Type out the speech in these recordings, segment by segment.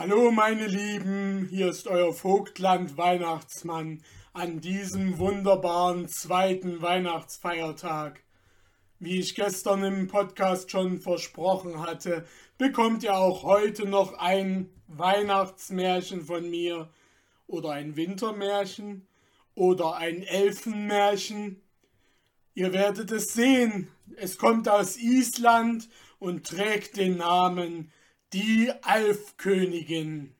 Hallo meine Lieben, hier ist euer Vogtland Weihnachtsmann an diesem wunderbaren zweiten Weihnachtsfeiertag. Wie ich gestern im Podcast schon versprochen hatte, bekommt ihr auch heute noch ein Weihnachtsmärchen von mir oder ein Wintermärchen oder ein Elfenmärchen. Ihr werdet es sehen, es kommt aus Island und trägt den Namen die Alfkönigin.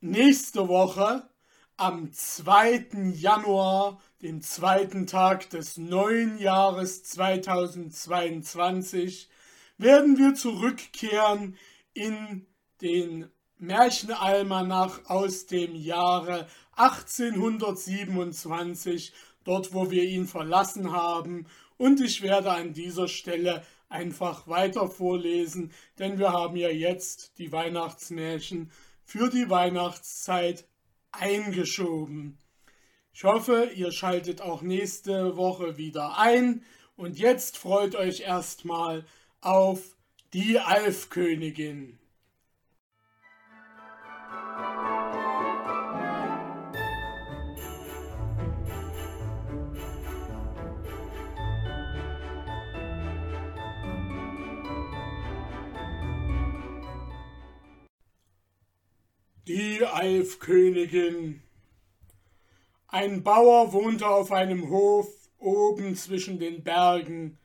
Nächste Woche, am 2. Januar, dem zweiten Tag des neuen Jahres 2022, werden wir zurückkehren in den Märchenalmanach aus dem Jahre 1827, dort wo wir ihn verlassen haben, und ich werde an dieser Stelle einfach weiter vorlesen, denn wir haben ja jetzt die Weihnachtsmärchen für die Weihnachtszeit eingeschoben. Ich hoffe, ihr schaltet auch nächste Woche wieder ein und jetzt freut euch erstmal auf die Alfkönigin. Die Alfkönigin. Ein Bauer wohnte auf einem Hof oben zwischen den Bergen.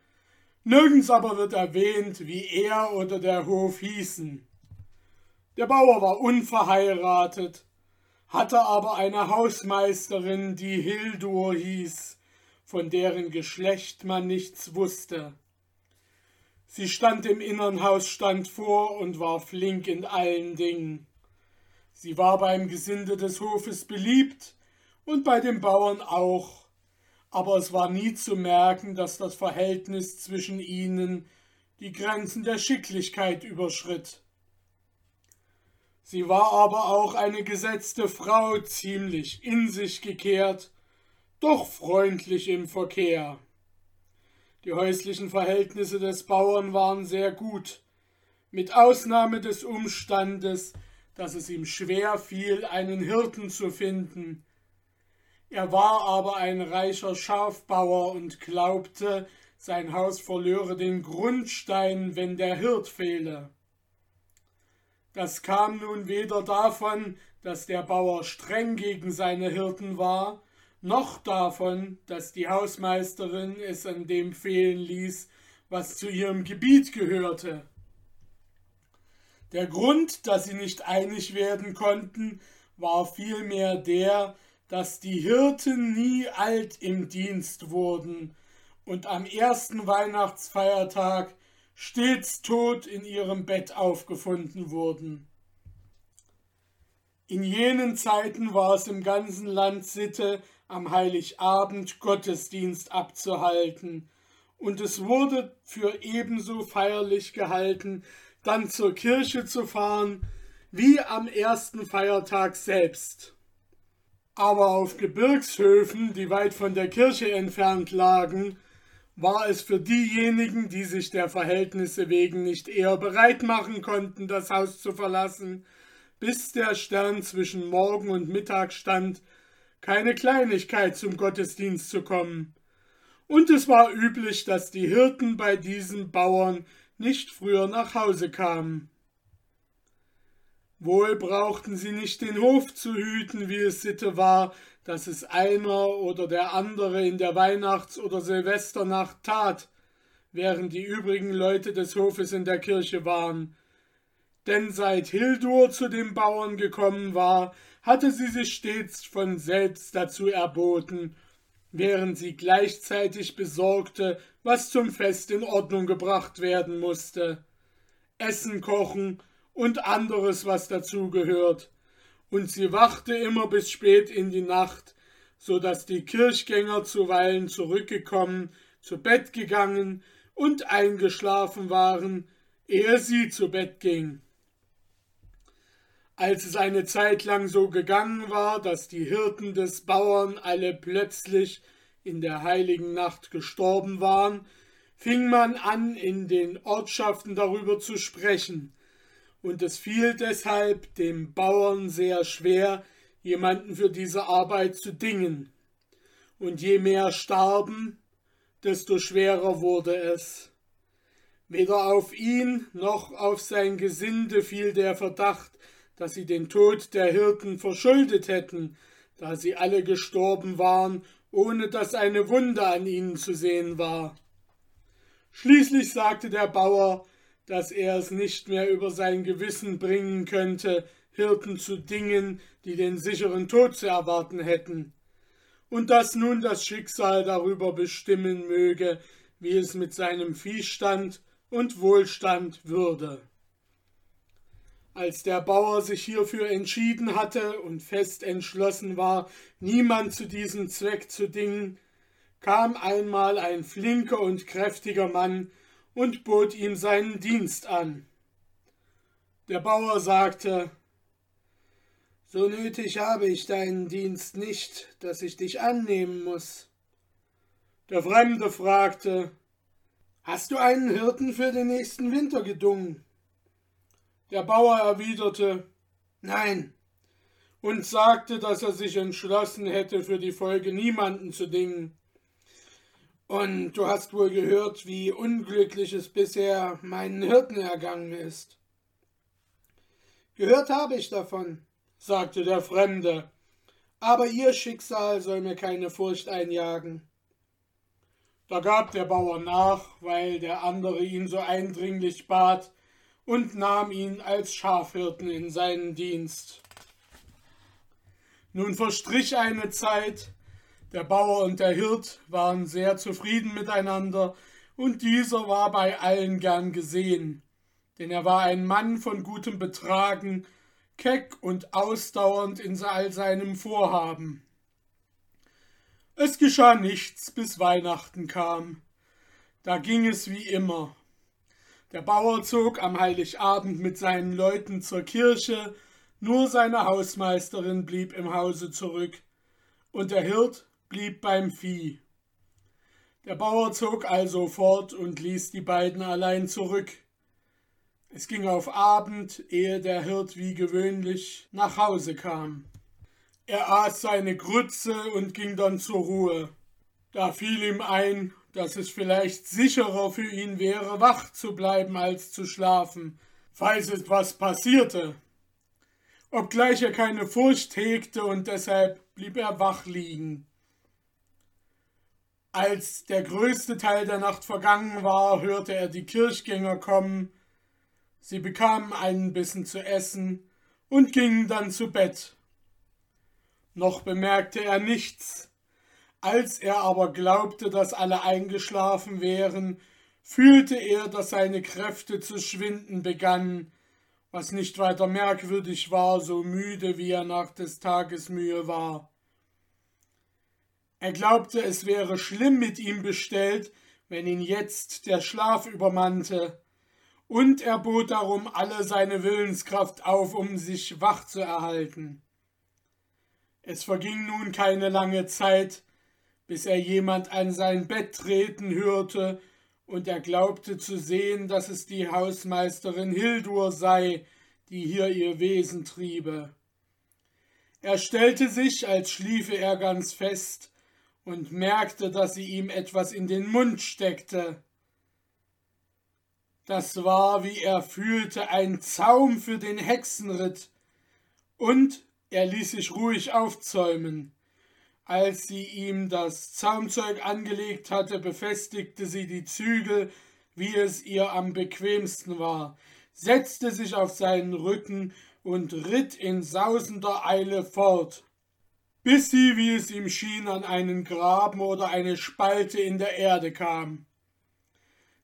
Nirgends aber wird erwähnt, wie er oder der Hof hießen. Der Bauer war unverheiratet, hatte aber eine Hausmeisterin, die Hildur hieß, von deren Geschlecht man nichts wusste. Sie stand im innern Hausstand vor und war flink in allen Dingen. Sie war beim Gesinde des Hofes beliebt und bei den Bauern auch, aber es war nie zu merken, dass das Verhältnis zwischen ihnen die Grenzen der Schicklichkeit überschritt. Sie war aber auch eine gesetzte Frau, ziemlich in sich gekehrt, doch freundlich im Verkehr. Die häuslichen Verhältnisse des Bauern waren sehr gut, mit Ausnahme des Umstandes, dass es ihm schwer fiel, einen Hirten zu finden. Er war aber ein reicher Schafbauer und glaubte, sein Haus verlöre den Grundstein, wenn der Hirt fehle. Das kam nun weder davon, dass der Bauer streng gegen seine Hirten war, noch davon, dass die Hausmeisterin es an dem fehlen ließ, was zu ihrem Gebiet gehörte. Der Grund, dass sie nicht einig werden konnten, war vielmehr der, dass die Hirten nie alt im Dienst wurden und am ersten Weihnachtsfeiertag stets tot in ihrem Bett aufgefunden wurden. In jenen Zeiten war es im ganzen Land Sitte, am Heiligabend Gottesdienst abzuhalten, und es wurde für ebenso feierlich gehalten, dann zur Kirche zu fahren, wie am ersten Feiertag selbst. Aber auf Gebirgshöfen, die weit von der Kirche entfernt lagen, war es für diejenigen, die sich der Verhältnisse wegen nicht eher bereit machen konnten, das Haus zu verlassen, bis der Stern zwischen Morgen und Mittag stand, keine Kleinigkeit zum Gottesdienst zu kommen. Und es war üblich, dass die Hirten bei diesen Bauern nicht früher nach Hause kamen. Wohl brauchten sie nicht den Hof zu hüten, wie es Sitte war, dass es einer oder der andere in der Weihnachts- oder Silvesternacht tat, während die übrigen Leute des Hofes in der Kirche waren. Denn seit Hildur zu den Bauern gekommen war, hatte sie sich stets von selbst dazu erboten, während sie gleichzeitig besorgte, was zum Fest in Ordnung gebracht werden musste. Essen kochen und anderes, was dazugehört. Und sie wachte immer bis spät in die Nacht, so dass die Kirchgänger zuweilen zurückgekommen, zu Bett gegangen und eingeschlafen waren, ehe sie zu Bett ging. Als es eine Zeit lang so gegangen war, dass die Hirten des Bauern alle plötzlich in der heiligen Nacht gestorben waren, fing man an, in den Ortschaften darüber zu sprechen, und es fiel deshalb dem Bauern sehr schwer, jemanden für diese Arbeit zu dingen. Und je mehr starben, desto schwerer wurde es. Weder auf ihn noch auf sein Gesinde fiel der Verdacht, dass sie den Tod der Hirten verschuldet hätten, da sie alle gestorben waren, ohne dass eine Wunde an ihnen zu sehen war. Schließlich sagte der Bauer, dass er es nicht mehr über sein Gewissen bringen könnte, Hirten zu dingen, die den sicheren Tod zu erwarten hätten, und dass nun das Schicksal darüber bestimmen möge, wie es mit seinem Viehstand und Wohlstand würde. Als der Bauer sich hierfür entschieden hatte und fest entschlossen war, niemand zu diesem Zweck zu dingen, kam einmal ein flinker und kräftiger Mann und bot ihm seinen Dienst an. Der Bauer sagte, So nötig habe ich deinen Dienst nicht, dass ich dich annehmen muss. Der Fremde fragte, Hast du einen Hirten für den nächsten Winter gedungen? Der Bauer erwiderte, Nein, und sagte, dass er sich entschlossen hätte, für die Folge niemanden zu dingen. Und du hast wohl gehört, wie unglücklich es bisher meinen Hirten ergangen ist. Gehört habe ich davon, sagte der Fremde, aber ihr Schicksal soll mir keine Furcht einjagen. Da gab der Bauer nach, weil der andere ihn so eindringlich bat, und nahm ihn als Schafhirten in seinen Dienst. Nun verstrich eine Zeit, der Bauer und der Hirt waren sehr zufrieden miteinander, und dieser war bei allen gern gesehen, denn er war ein Mann von gutem Betragen, keck und ausdauernd in all seinem Vorhaben. Es geschah nichts, bis Weihnachten kam. Da ging es wie immer. Der Bauer zog am Heiligabend mit seinen Leuten zur Kirche, nur seine Hausmeisterin blieb im Hause zurück, und der Hirt blieb beim Vieh. Der Bauer zog also fort und ließ die beiden allein zurück. Es ging auf Abend, ehe der Hirt wie gewöhnlich nach Hause kam. Er aß seine Grütze und ging dann zur Ruhe. Da fiel ihm ein, dass es vielleicht sicherer für ihn wäre, wach zu bleiben als zu schlafen, falls etwas passierte. Obgleich er keine Furcht hegte und deshalb blieb er wach liegen. Als der größte Teil der Nacht vergangen war, hörte er die Kirchgänger kommen. Sie bekamen einen Bissen zu essen und gingen dann zu Bett. Noch bemerkte er nichts. Als er aber glaubte, dass alle eingeschlafen wären, fühlte er, dass seine Kräfte zu schwinden begannen, was nicht weiter merkwürdig war, so müde wie er nach des Tages Mühe war. Er glaubte, es wäre schlimm mit ihm bestellt, wenn ihn jetzt der Schlaf übermannte, und er bot darum alle seine Willenskraft auf, um sich wach zu erhalten. Es verging nun keine lange Zeit, bis er jemand an sein Bett treten hörte, und er glaubte zu sehen, dass es die Hausmeisterin Hildur sei, die hier ihr Wesen triebe. Er stellte sich, als schliefe er ganz fest, und merkte, dass sie ihm etwas in den Mund steckte. Das war, wie er fühlte, ein Zaum für den Hexenritt, und er ließ sich ruhig aufzäumen. Als sie ihm das Zaumzeug angelegt hatte, befestigte sie die Zügel, wie es ihr am bequemsten war, setzte sich auf seinen Rücken und ritt in sausender Eile fort bis sie, wie es ihm schien, an einen Graben oder eine Spalte in der Erde kam.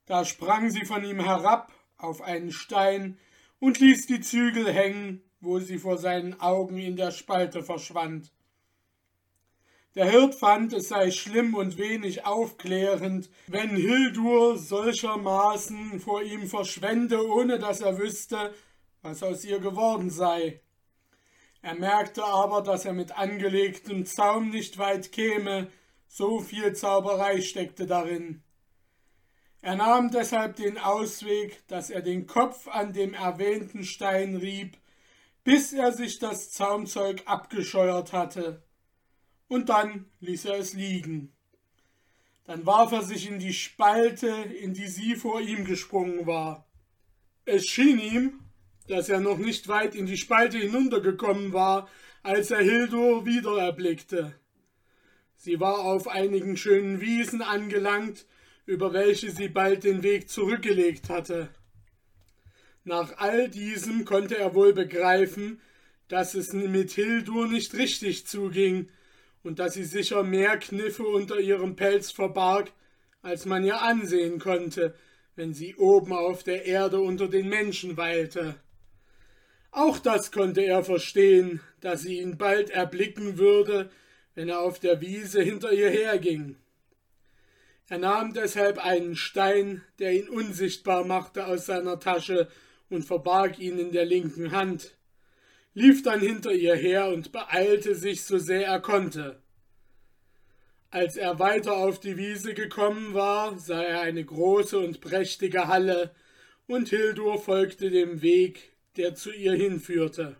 Da sprang sie von ihm herab auf einen Stein und ließ die Zügel hängen, wo sie vor seinen Augen in der Spalte verschwand. Der Hirt fand, es sei schlimm und wenig aufklärend, wenn Hildur solchermaßen vor ihm verschwende, ohne dass er wüsste, was aus ihr geworden sei. Er merkte aber, dass er mit angelegtem Zaum nicht weit käme, so viel Zauberei steckte darin. Er nahm deshalb den Ausweg, dass er den Kopf an dem erwähnten Stein rieb, bis er sich das Zaumzeug abgescheuert hatte, und dann ließ er es liegen. Dann warf er sich in die Spalte, in die sie vor ihm gesprungen war. Es schien ihm, dass er noch nicht weit in die Spalte hinuntergekommen war, als er Hildur wieder erblickte. Sie war auf einigen schönen Wiesen angelangt, über welche sie bald den Weg zurückgelegt hatte. Nach all diesem konnte er wohl begreifen, dass es mit Hildur nicht richtig zuging und dass sie sicher mehr Kniffe unter ihrem Pelz verbarg, als man ihr ansehen konnte, wenn sie oben auf der Erde unter den Menschen weilte. Auch das konnte er verstehen, dass sie ihn bald erblicken würde, wenn er auf der Wiese hinter ihr herging. Er nahm deshalb einen Stein, der ihn unsichtbar machte, aus seiner Tasche und verbarg ihn in der linken Hand, lief dann hinter ihr her und beeilte sich so sehr er konnte. Als er weiter auf die Wiese gekommen war, sah er eine große und prächtige Halle, und Hildur folgte dem Weg, der zu ihr hinführte.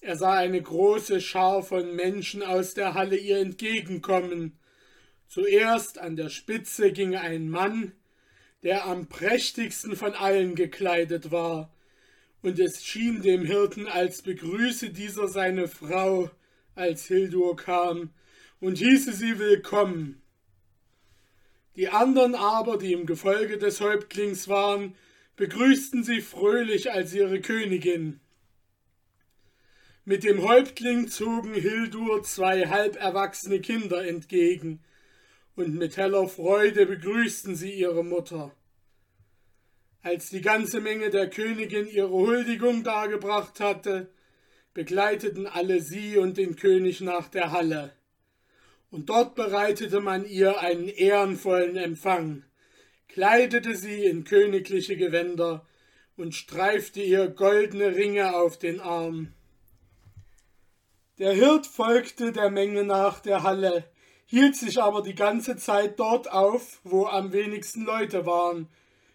Er sah eine große Schar von Menschen aus der Halle ihr entgegenkommen. Zuerst an der Spitze ging ein Mann, der am prächtigsten von allen gekleidet war, und es schien dem Hirten, als begrüße dieser seine Frau, als Hildur kam, und hieße sie willkommen. Die andern aber, die im Gefolge des Häuptlings waren, begrüßten sie fröhlich als ihre Königin. Mit dem Häuptling zogen Hildur zwei halberwachsene Kinder entgegen, und mit heller Freude begrüßten sie ihre Mutter. Als die ganze Menge der Königin ihre Huldigung dargebracht hatte, begleiteten alle sie und den König nach der Halle. Und dort bereitete man ihr einen ehrenvollen Empfang, kleidete sie in königliche Gewänder und streifte ihr goldene Ringe auf den Arm. Der Hirt folgte der Menge nach der Halle, hielt sich aber die ganze Zeit dort auf, wo am wenigsten Leute waren,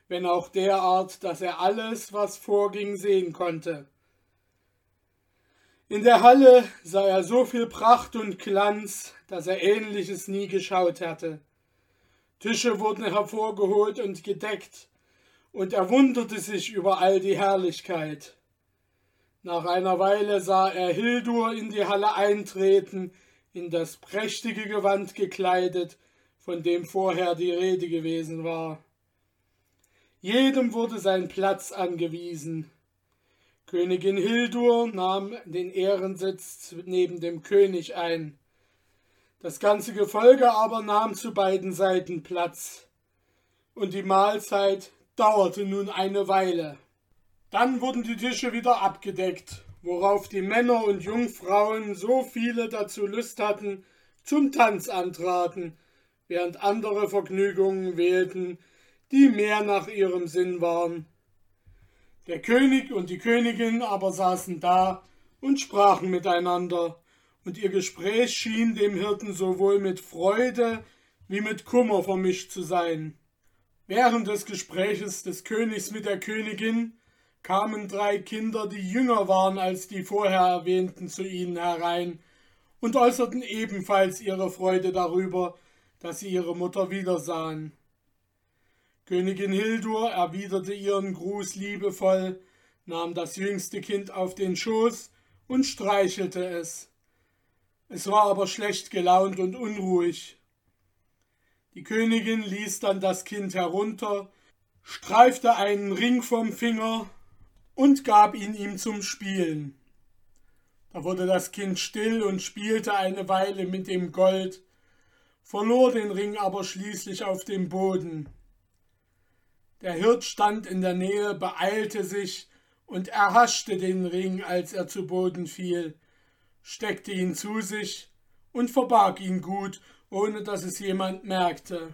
wenn auch derart, dass er alles, was vorging, sehen konnte. In der Halle sah er so viel Pracht und Glanz, dass er ähnliches nie geschaut hatte. Tische wurden hervorgeholt und gedeckt, und er wunderte sich über all die Herrlichkeit. Nach einer Weile sah er Hildur in die Halle eintreten, in das prächtige Gewand gekleidet, von dem vorher die Rede gewesen war. Jedem wurde sein Platz angewiesen. Königin Hildur nahm den Ehrensitz neben dem König ein. Das ganze Gefolge aber nahm zu beiden Seiten Platz. Und die Mahlzeit dauerte nun eine Weile. Dann wurden die Tische wieder abgedeckt, worauf die Männer und Jungfrauen so viele dazu Lust hatten, zum Tanz antraten, während andere Vergnügungen wählten, die mehr nach ihrem Sinn waren. Der König und die Königin aber saßen da und sprachen miteinander, und ihr Gespräch schien dem Hirten sowohl mit Freude wie mit Kummer vermischt zu sein. Während des Gespräches des Königs mit der Königin kamen drei Kinder, die jünger waren als die vorher erwähnten, zu ihnen herein und äußerten ebenfalls ihre Freude darüber, dass sie ihre Mutter wiedersahen. Königin Hildur erwiderte ihren Gruß liebevoll, nahm das jüngste Kind auf den Schoß und streichelte es. Es war aber schlecht gelaunt und unruhig. Die Königin ließ dann das Kind herunter, streifte einen Ring vom Finger und gab ihn ihm zum Spielen. Da wurde das Kind still und spielte eine Weile mit dem Gold, verlor den Ring aber schließlich auf dem Boden. Der Hirt stand in der Nähe, beeilte sich und erhaschte den Ring, als er zu Boden fiel, steckte ihn zu sich und verbarg ihn gut, ohne dass es jemand merkte.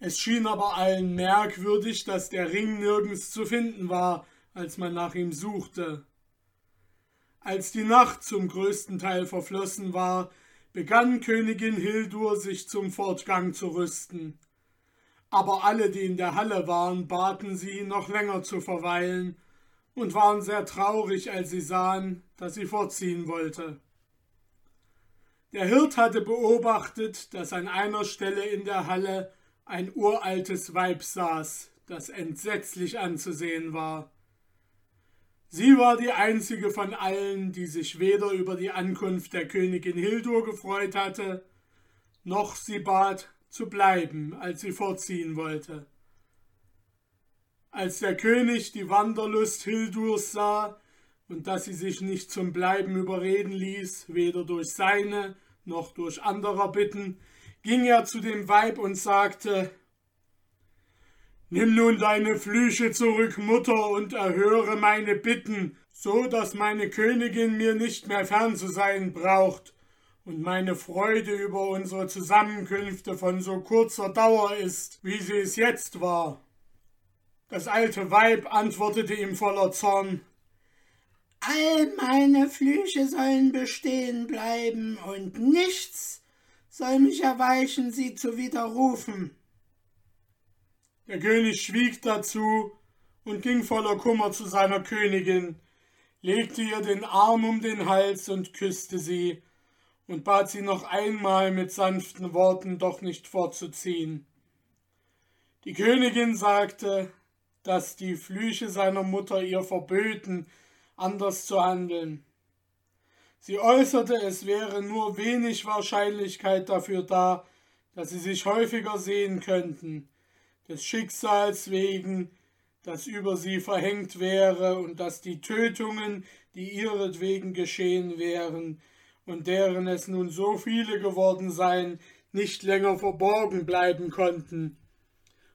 Es schien aber allen merkwürdig, dass der Ring nirgends zu finden war, als man nach ihm suchte. Als die Nacht zum größten Teil verflossen war, begann Königin Hildur sich zum Fortgang zu rüsten. Aber alle, die in der Halle waren, baten sie, noch länger zu verweilen und waren sehr traurig, als sie sahen, dass sie fortziehen wollte. Der Hirt hatte beobachtet, dass an einer Stelle in der Halle ein uraltes Weib saß, das entsetzlich anzusehen war. Sie war die einzige von allen, die sich weder über die Ankunft der Königin Hildur gefreut hatte, noch sie bat, zu bleiben, als sie fortziehen wollte. Als der König die Wanderlust Hildurs sah und dass sie sich nicht zum Bleiben überreden ließ, weder durch seine noch durch anderer Bitten, ging er zu dem Weib und sagte Nimm nun deine Flüche zurück, Mutter, und erhöre meine Bitten, so dass meine Königin mir nicht mehr fern zu sein braucht und meine Freude über unsere Zusammenkünfte von so kurzer Dauer ist, wie sie es jetzt war. Das alte Weib antwortete ihm voller Zorn All meine Flüche sollen bestehen bleiben, und nichts soll mich erweichen, sie zu widerrufen. Der König schwieg dazu und ging voller Kummer zu seiner Königin, legte ihr den Arm um den Hals und küsste sie und bat sie noch einmal mit sanften Worten doch nicht fortzuziehen. Die Königin sagte, dass die Flüche seiner Mutter ihr verböten, anders zu handeln. Sie äußerte, es wäre nur wenig Wahrscheinlichkeit dafür da, dass sie sich häufiger sehen könnten, des Schicksals wegen, das über sie verhängt wäre und dass die Tötungen, die ihretwegen geschehen wären und deren es nun so viele geworden seien, nicht länger verborgen bleiben konnten,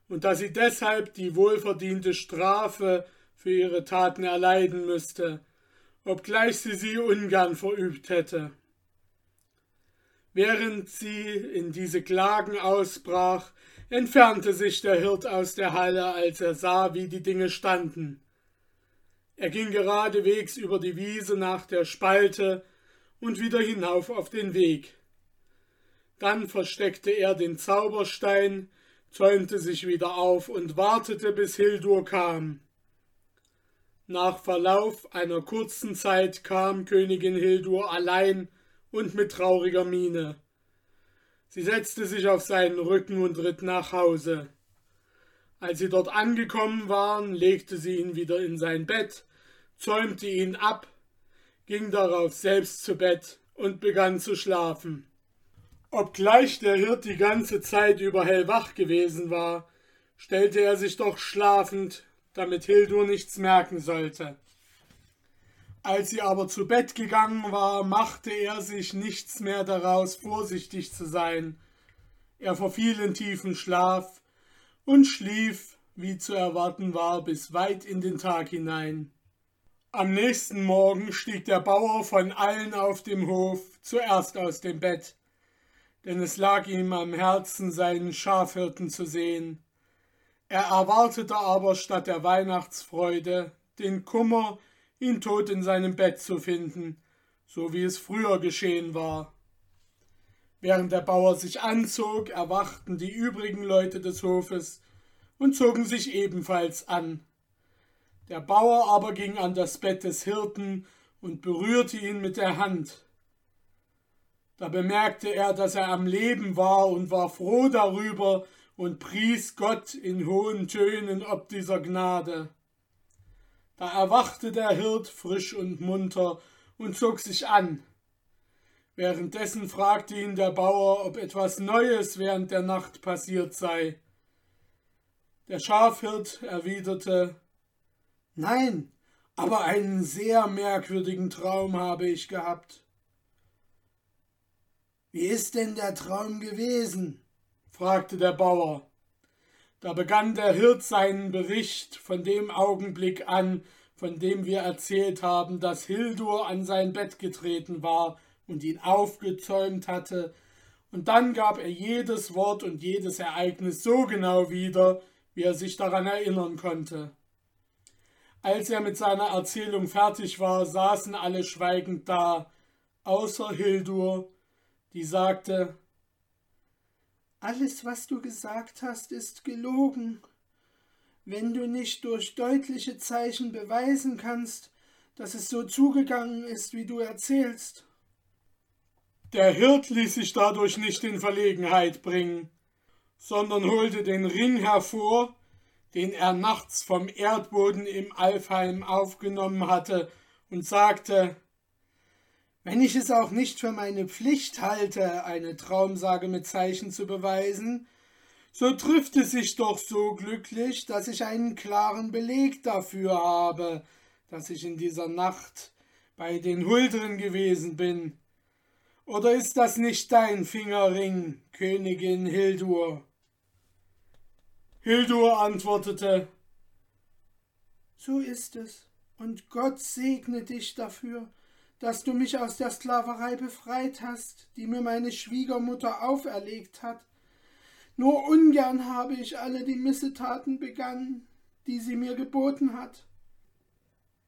und dass sie deshalb die wohlverdiente Strafe für ihre Taten erleiden müsste, obgleich sie sie ungern verübt hätte. Während sie in diese Klagen ausbrach, entfernte sich der Hirt aus der Halle, als er sah, wie die Dinge standen. Er ging geradewegs über die Wiese nach der Spalte und wieder hinauf auf den Weg. Dann versteckte er den Zauberstein, zäumte sich wieder auf und wartete, bis Hildur kam. Nach Verlauf einer kurzen Zeit kam Königin Hildur allein und mit trauriger Miene. Sie setzte sich auf seinen Rücken und ritt nach Hause. Als sie dort angekommen waren, legte sie ihn wieder in sein Bett, zäumte ihn ab, ging darauf selbst zu Bett und begann zu schlafen. Obgleich der Hirt die ganze Zeit über hellwach gewesen war, stellte er sich doch schlafend, damit Hildur nichts merken sollte. Als sie aber zu Bett gegangen war, machte er sich nichts mehr daraus, vorsichtig zu sein. Er verfiel in tiefen Schlaf und schlief, wie zu erwarten war, bis weit in den Tag hinein. Am nächsten Morgen stieg der Bauer von allen auf dem Hof zuerst aus dem Bett, denn es lag ihm am Herzen, seinen Schafhirten zu sehen. Er erwartete aber statt der Weihnachtsfreude den Kummer, ihn tot in seinem Bett zu finden, so wie es früher geschehen war. Während der Bauer sich anzog, erwachten die übrigen Leute des Hofes und zogen sich ebenfalls an. Der Bauer aber ging an das Bett des Hirten und berührte ihn mit der Hand. Da bemerkte er, dass er am Leben war und war froh darüber und pries Gott in hohen Tönen ob dieser Gnade. Da erwachte der Hirt frisch und munter und zog sich an. Währenddessen fragte ihn der Bauer, ob etwas Neues während der Nacht passiert sei. Der Schafhirt erwiderte Nein, aber einen sehr merkwürdigen Traum habe ich gehabt. Wie ist denn der Traum gewesen? fragte der Bauer. Da begann der Hirt seinen Bericht von dem Augenblick an, von dem wir erzählt haben, dass Hildur an sein Bett getreten war und ihn aufgezäumt hatte, und dann gab er jedes Wort und jedes Ereignis so genau wieder, wie er sich daran erinnern konnte. Als er mit seiner Erzählung fertig war, saßen alle schweigend da, außer Hildur, die sagte Alles, was du gesagt hast, ist gelogen. Wenn du nicht durch deutliche Zeichen beweisen kannst, dass es so zugegangen ist, wie du erzählst. Der Hirt ließ sich dadurch nicht in Verlegenheit bringen, sondern holte den Ring hervor, den er nachts vom Erdboden im Alfheim aufgenommen hatte, und sagte Wenn ich es auch nicht für meine Pflicht halte, eine Traumsage mit Zeichen zu beweisen, so trifft es sich doch so glücklich, dass ich einen klaren Beleg dafür habe, dass ich in dieser Nacht bei den Huldren gewesen bin. Oder ist das nicht dein Fingerring, Königin Hildur? Hildur antwortete So ist es, und Gott segne dich dafür, dass du mich aus der Sklaverei befreit hast, die mir meine Schwiegermutter auferlegt hat. Nur ungern habe ich alle die Missetaten begangen, die sie mir geboten hat.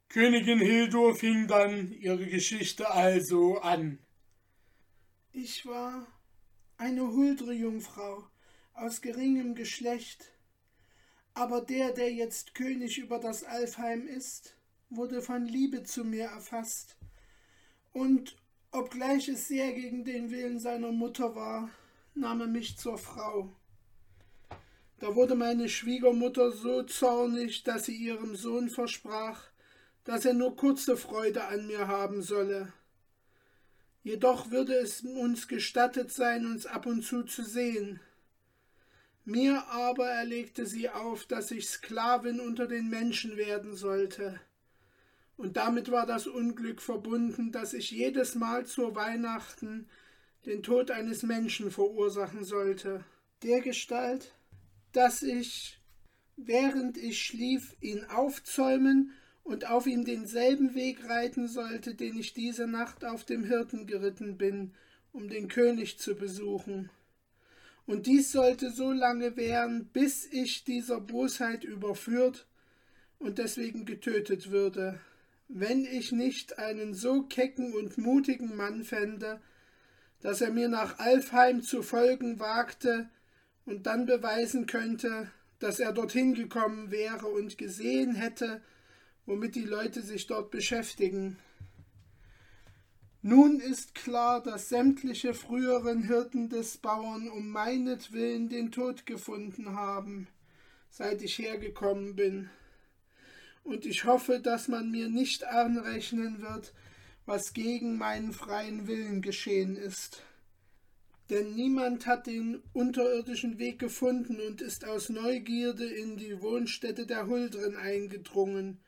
Königin Hildur fing dann ihre Geschichte also an. Ich war eine huldre Jungfrau aus geringem Geschlecht, aber der, der jetzt König über das Alfheim ist, wurde von Liebe zu mir erfasst, und obgleich es sehr gegen den Willen seiner Mutter war, nahm er mich zur Frau. Da wurde meine Schwiegermutter so zornig, dass sie ihrem Sohn versprach, dass er nur kurze Freude an mir haben solle. Jedoch würde es uns gestattet sein, uns ab und zu zu sehen. Mir aber erlegte sie auf, dass ich Sklavin unter den Menschen werden sollte. Und damit war das Unglück verbunden, dass ich jedes Mal zur Weihnachten den Tod eines Menschen verursachen sollte. Der Gestalt, dass ich, während ich schlief, ihn aufzäumen und auf ihm denselben Weg reiten sollte, den ich diese Nacht auf dem Hirten geritten bin, um den König zu besuchen. Und dies sollte so lange währen, bis ich dieser Bosheit überführt und deswegen getötet würde, wenn ich nicht einen so kecken und mutigen Mann fände, dass er mir nach Alfheim zu folgen wagte und dann beweisen könnte, dass er dorthin gekommen wäre und gesehen hätte, womit die Leute sich dort beschäftigen. Nun ist klar, dass sämtliche früheren Hirten des Bauern um meinetwillen den Tod gefunden haben, seit ich hergekommen bin. Und ich hoffe, dass man mir nicht anrechnen wird, was gegen meinen freien Willen geschehen ist. Denn niemand hat den unterirdischen Weg gefunden und ist aus Neugierde in die Wohnstätte der Huldren eingedrungen,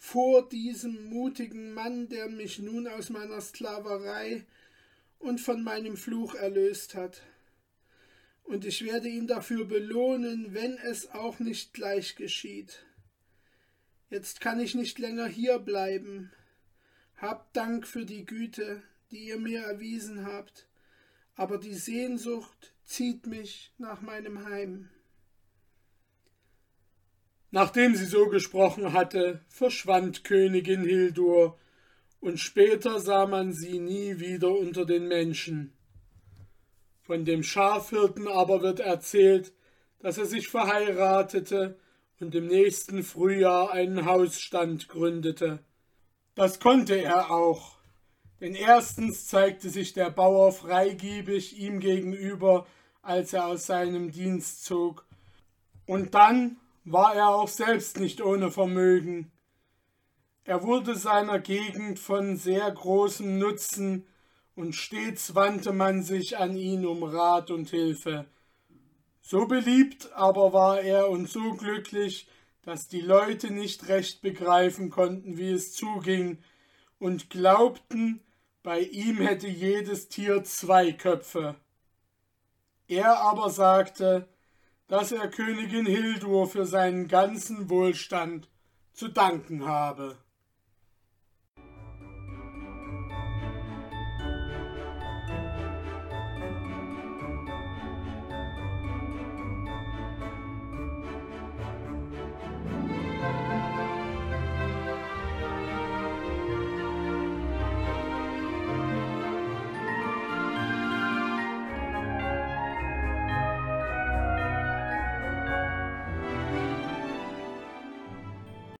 vor diesem mutigen Mann, der mich nun aus meiner Sklaverei und von meinem Fluch erlöst hat. Und ich werde ihn dafür belohnen, wenn es auch nicht gleich geschieht. Jetzt kann ich nicht länger hier bleiben, Habt Dank für die Güte, die ihr mir erwiesen habt, aber die Sehnsucht zieht mich nach meinem Heim. Nachdem sie so gesprochen hatte, verschwand Königin Hildur, und später sah man sie nie wieder unter den Menschen. Von dem Schafhirten aber wird erzählt, dass er sich verheiratete und im nächsten Frühjahr einen Hausstand gründete. Das konnte er auch, denn erstens zeigte sich der Bauer freigebig ihm gegenüber, als er aus seinem Dienst zog, und dann war er auch selbst nicht ohne Vermögen. Er wurde seiner Gegend von sehr großem Nutzen, und stets wandte man sich an ihn um Rat und Hilfe. So beliebt aber war er und so glücklich, dass die Leute nicht recht begreifen konnten, wie es zuging, und glaubten, bei ihm hätte jedes Tier zwei Köpfe. Er aber sagte, dass er Königin Hildur für seinen ganzen Wohlstand zu danken habe.